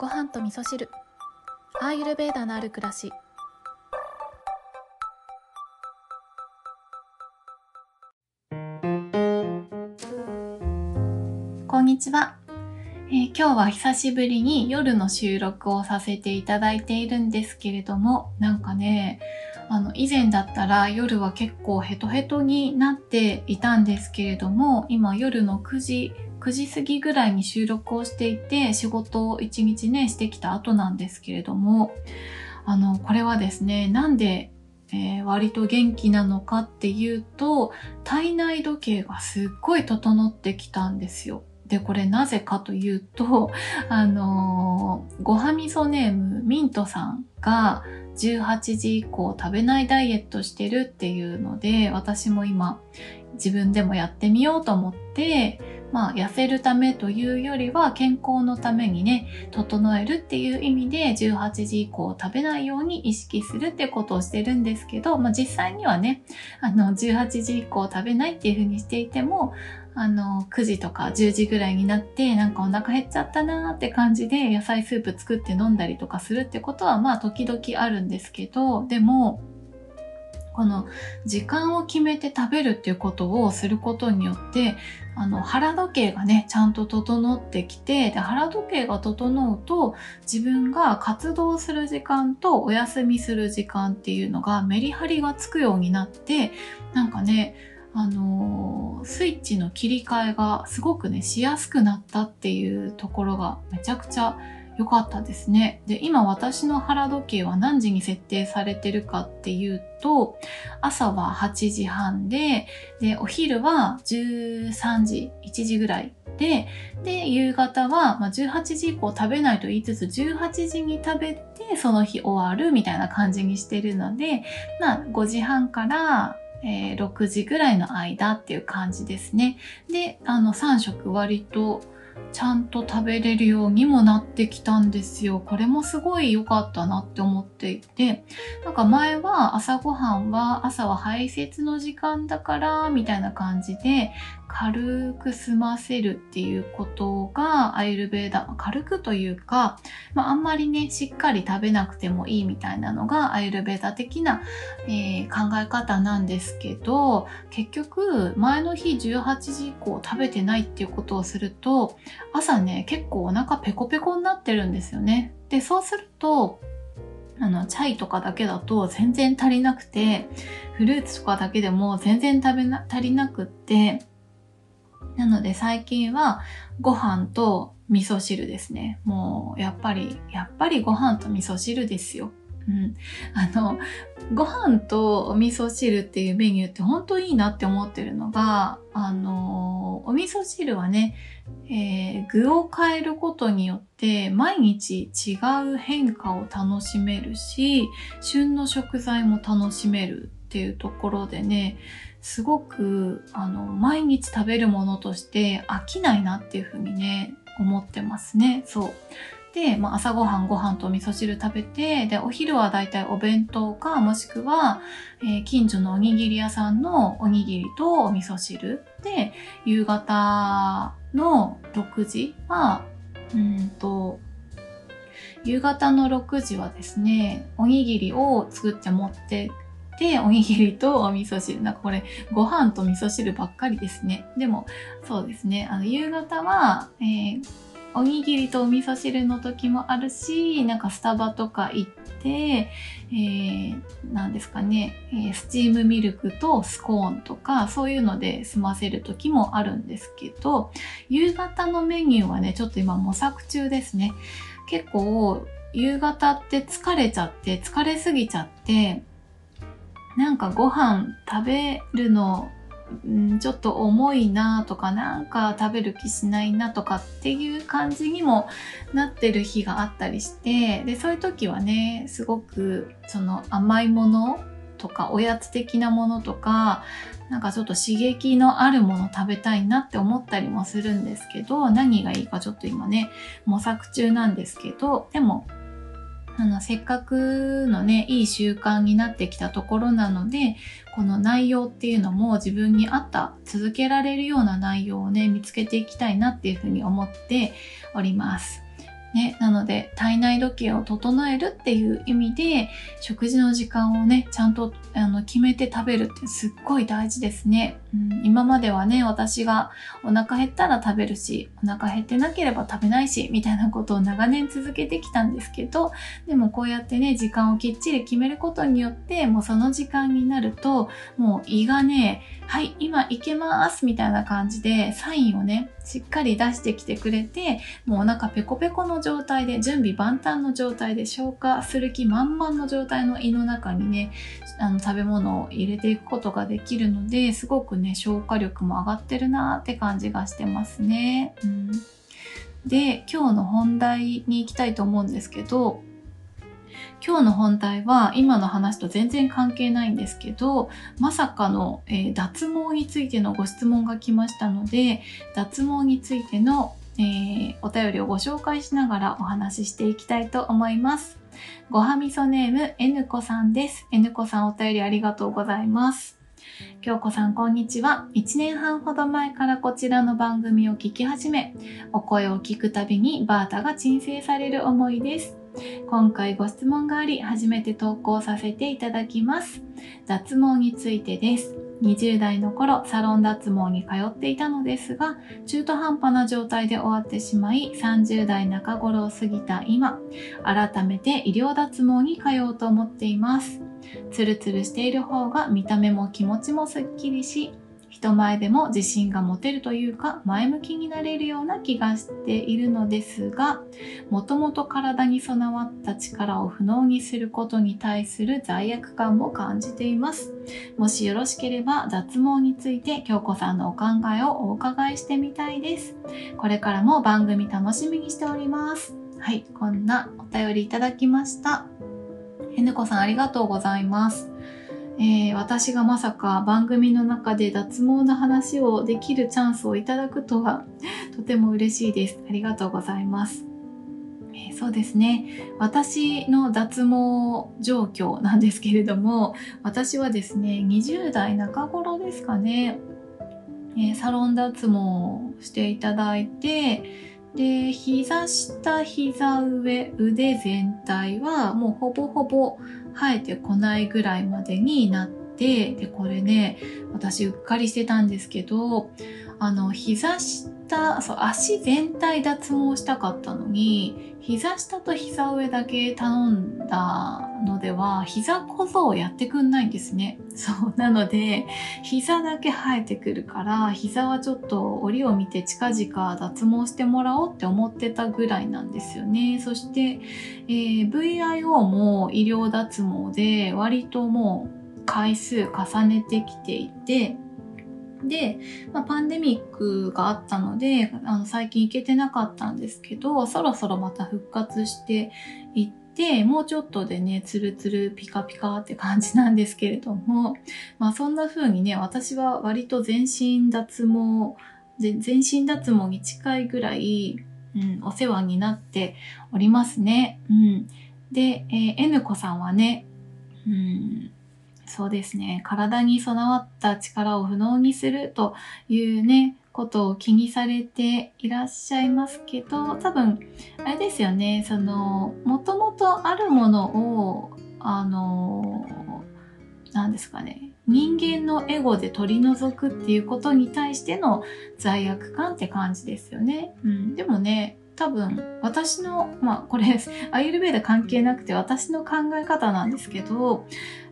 ご飯と味噌汁。アーユルベーダのある暮らし。こんにちは、えー今日は久しぶりに夜の収録をさせていただいているんですけれどもなんかねあの以前だったら夜は結構ヘトヘトになっていたんですけれども今夜の9時9時過ぎぐらいに収録をしていて仕事を一日ねしてきた後なんですけれどもあのこれはですねなんで、えー割と元気なのかっていうと体内時計がすっごい整ってきたんですよ。で、これなぜかというと、あのーごはみそネームミントさんが18時以降食べないダイエットしてるっていうので、私も今自分でもやってみようと思って、まあ痩せるためというよりは健康のためにね、整えるっていう意味で18時以降食べないように意識するってことをしてるんですけど、まあ実際にはね、あの18時以降食べないっていう風にしていても、あの9時とか10時ぐらいになってなんかお腹減っちゃったなーって感じで野菜スープ作って飲んだりとかするってことはまあ時々あるんですけど、でもこの時間を決めて食べるっていうことをすることによってあの腹時計がねちゃんと整ってきてで腹時計が整うと自分が活動する時間とお休みする時間っていうのがメリハリがつくようになってなんかねあのースイッチの切り替えがすごくねしやすくなったっていうところがめちゃくちゃ良かったですね。で、今私の腹時計は何時に設定されてるかっていうと、朝は8時半で、で、お昼は13時、1時ぐらいで、で、夕方は、ま、18時以降食べないと言いつつ、18時に食べて、その日終わるみたいな感じにしてるので、まあ、5時半から、えー6時ぐらいの間っていう感じですね。で、あの、3食割と、ちゃんと食べれるようにもなってきたんですよ。これもすごい良かったなって思っていて、なんか前は朝ごはんは朝は排泄の時間だからみたいな感じで軽く済ませるっていうことがアイルベーダ、軽くというか、まああんまりね、しっかり食べなくてもいいみたいなのがアイルベーダ的な、えー考え方なんですけど、結局前の日18時以降食べてないっていうことをすると、朝ね、結構お腹ペコペコになってるんですよね。で、そうすると、あの、チャイとかだけだと全然足りなくて、フルーツとかだけでも全然食べな、足りなくって、なので最近はご飯と味噌汁ですね。もう、やっぱり、やっぱりご飯と味噌汁ですよ。うん。あの、ご飯とお味噌汁っていうメニューって本当いいなって思ってるのが、あの、お味噌汁はね、えー具を変えることによって毎日違う変化を楽しめるし旬の食材も楽しめるっていうところでねすごくあの毎日食べるものとして飽きないなっていうふうにね思ってますねそうで、まあ、朝ごはんご飯と味噌汁食べてでお昼はだいたいお弁当かもしくは、えー近所のおにぎり屋さんのおにぎりとお味噌汁で夕方の6時は、うんと、夕方の6時はですね、おにぎりを作って持ってで、おにぎりとお味噌汁。なんかこれ、ご飯と味噌汁ばっかりですね。でも、そうですね。あの、夕方は、えーおにぎりとお味噌汁の時もあるし、なんかスタバとか行って、えー、ですかね、えスチームミルクとスコーンとか、そういうので済ませる時もあるんですけど、夕方のメニューはね、ちょっと今模索中ですね。結構、夕方って疲れちゃって、疲れすぎちゃって、なんかご飯食べるの、んちょっと重いなとか、なんか食べる気しないなとかっていう感じにもなってる日があったりして、で、そういう時はね、すごくその甘いものとか、おやつ的なものとか、なんかちょっと刺激のあるもの食べたいなって思ったりもするんですけど、何がいいかちょっと今ね、模索中なんですけど、でも、あの、せっかくのね、いい習慣になってきたところなので、この内容っていうのも自分に合った、続けられるような内容をね、見つけていきたいなっていうふうに思っております。ね、なので体内時計を整えるっていう意味で食事の時間をねちゃんとあの決めて食べるってすっごい大事ですね、うん、今まではね私がお腹減ったら食べるしお腹減ってなければ食べないしみたいなことを長年続けてきたんですけどでもこうやってね時間をきっちり決めることによってもうその時間になるともう胃がねはい今行けますみたいな感じでサインをねしっかり出してきてくれてもうお腹ペコペコの状態で準備万端の状態で消化する気満々の状態の胃の中にねあの食べ物を入れていくことができるのですごくね消化力も上がってるなって感じがしてますね。うん、で今日の本題に行きたいと思うんですけど今日の本題は今の話と全然関係ないんですけどまさかの、えー、脱毛についてのご質問が来ましたので脱毛についての、えー、お便りをご紹介しながらお話ししていきたいと思います。ごはみそネーム N 子さんです。N 子さんお便りありがとうございます。京子さんこんにちは。1年半ほど前からこちらの番組を聞き始め、お声を聞くたびにバータが鎮静される思いです。今回ご質問があり、初めて投稿させていただきます。脱毛についてです。20代の頃、サロン脱毛に通っていたのですが、中途半端な状態で終わってしまい、30代中頃を過ぎた今、改めて医療脱毛に通おうと思っています。ツルツルしている方が見た目も気持ちもすっきりし、人前でも自信が持てるというか前向きになれるような気がしているのですがもともと体に備わった力を不能にすることに対する罪悪感も感じています。もしよろしければ脱毛について京子さんのお考えをお伺いしてみたいです。これからも番組楽しみにしております。はいこんなお便りいただきました。へぬこさんありがとうございますえー、私がまさか番組の中で脱毛の話をできるチャンスをいただくとは とても嬉しいです。ありがとうございます。えー、そうですね。私の脱毛状況なんですけれども、私はですね、20代中頃ですかね、えー、サロン脱毛していただいて、で、膝下、膝上、腕全体はもうほぼほぼ生えてこないぐらいまでになって、で、これね、私うっかりしてたんですけど、あの、膝下、そう、足全体脱毛したかったのに、膝下と膝上だけ頼んだのでは、膝小僧をやってくんないんですね。そう。なので、膝だけ生えてくるから、膝はちょっと折を見て近々脱毛してもらおうって思ってたぐらいなんですよね。そして、えー、VIO も医療脱毛で割ともう回数重ねてきていて、で、まあ、パンデミックがあったので、あの、最近行けてなかったんですけど、そろそろまた復活していって、もうちょっとでね、ツルツルピカピカって感じなんですけれども、まあそんな風にね、私は割と全身脱毛、全身脱毛に近いぐらい、うん、お世話になっておりますね。うん。で、えー、N 子さんはね、うん、そうですね。体に備わった力を不能にするというね、ことを気にされていらっしゃいますけど、多分、あれですよね、その、もともとあるものを、あの、何ですかね、人間のエゴで取り除くっていうことに対しての罪悪感って感じですよね。うん、でもね、多分私の、まあこれ、アイルベーダ関係なくて私の考え方なんですけど、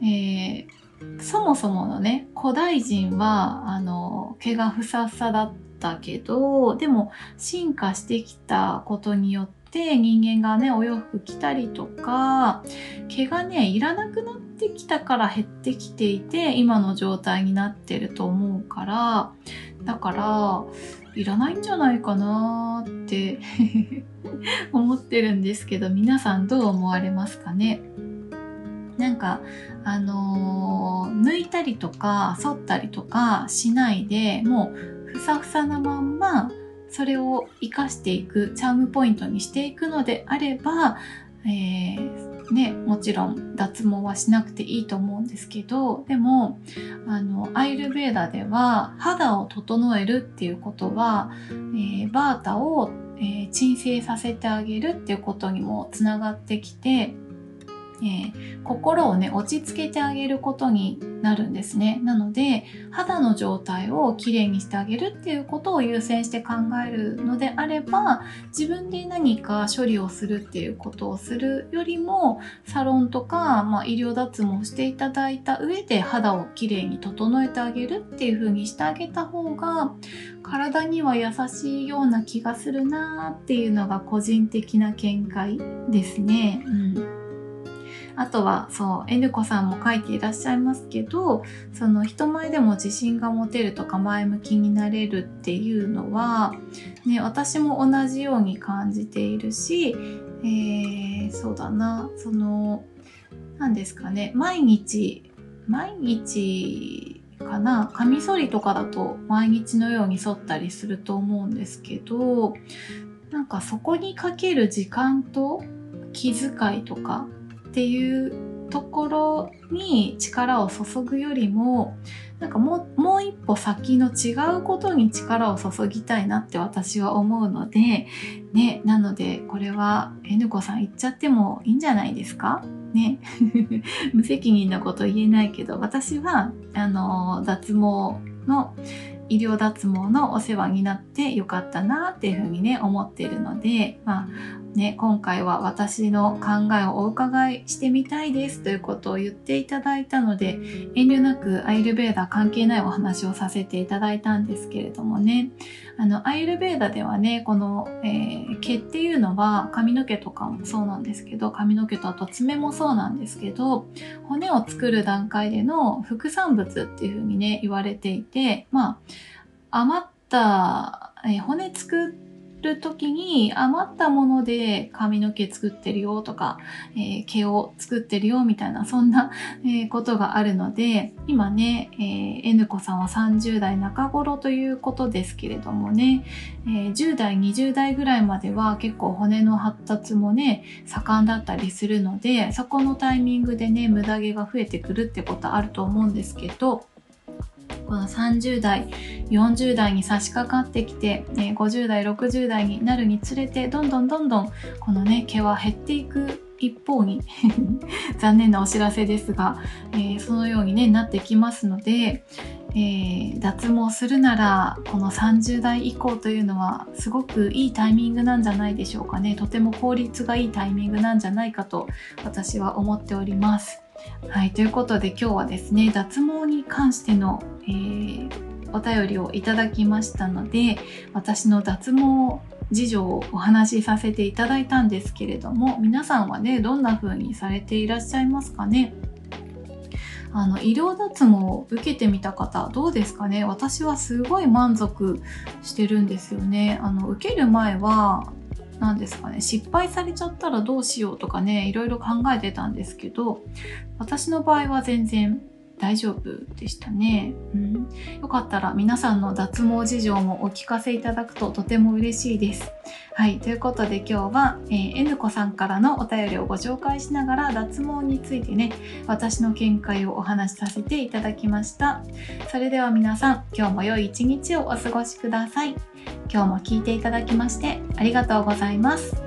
えー、そもそものね、古代人は、あの、毛がふさふさだったけど、でも進化してきたことによって人間がね、お洋服着たりとか、毛がね、いらなくなってきたから減ってきていて、今の状態になってると思うから、だから、いらないんじゃないかなって 思ってるんですけど皆さんどう思われますかね？なんかあのー、抜いたりとか剃ったりとかしないでもうふさふさなまんまそれを活かしていくチャームポイントにしていくのであれば、えー、ね、もちろん脱毛はしなくていいと思うんですけどでもあのアイルベーダでは肌を整えるっていうことは、えー、バータをえー、鎮静させてあげるっていうことにもつながってきて、えー、心をね落ち着けてあげることになるんですねなので肌の状態をきれいにしてあげるっていうことを優先して考えるのであれば自分で何か処理をするっていうことをするよりもサロンとか、まあ、医療脱毛していただいた上で肌をきれいに整えてあげるっていう風にしてあげた方が体には優しいような気がするなっていうのが個人的な見解ですね。うんあとはそう N 子さんも書いていらっしゃいますけどその人前でも自信が持てるとか前向きになれるっていうのは、ね、私も同じように感じているし、えー、そうだなその何ですかね毎日毎日かなカミソリとかだと毎日のように剃ったりすると思うんですけどなんかそこにかける時間と気遣いとかっていうところに力を注ぐよりもなんかもうもう一歩先の違うことに力を注ぎたいなって私は思うのでねなのでこれは N 子さん言っちゃってもいいんじゃないですか？ね。無責任なこと言えないけど私はあの脱毛の医療脱毛のお世話になってよかったなっていうふうにね思ってるので、まあね、今回は私の考えをお伺いしてみたいですということを言っていただいたので遠慮なくアイルベーダ関係ないお話をさせていただいたんですけれどもね。あのアイルベーダではねこの、えー、毛っていうのは髪の毛とかもそうなんですけど髪の毛とあと爪もそうなんですけど骨を作る段階での副産物っていうふうにね言われていてまあ余った、えー、骨作ってる時に余ったもので髪の毛作ってるよとか、えー、毛を作ってるよみたいなそんな、えー、ことがあるので今ね、えー、N 子さんは30代中頃ということですけれどもね、えー、10代20代ぐらいまでは結構骨の発達もね盛んだったりするのでそこのタイミングでね無駄毛が増えてくるってことあると思うんですけどこの30代40代に差し掛かってきて、え50代60代になるにつれてどんどんどんどんこのね毛は減っていく一方に 残念なお知らせですが、えー、そのように、ね、なってきますので、えー、脱毛するならこの30代以降というのはすごくいいタイミングなんじゃないでしょうかねとても効率がいいタイミングなんじゃないかと私は思っております。はい、ということで今日はですね脱毛に関しての、えー、お便りをいただきましたので私の脱毛事情をお話しさせていただいたんですけれども皆さんはねどんな風にされていらっしゃいますかね？あの医療脱毛を受けてみた方どうですかね？私はすごい満足してるんですよね。あの受ける前は何ですかね。失敗されちゃったらどうしようとかねいろいろ考えてたんですけど私の場合は全然大丈夫でしたね、うん、よかったら皆さんの脱毛事情もお聞かせいただくととても嬉しいです。はい。ということで今日は、えー、N 子さんからのお便りをご紹介しながら脱毛についてね私の見解をお話しさせていただきました。それでは皆さん今日も良い一日をお過ごしください。今日も聞いていただきましてありがとうございます。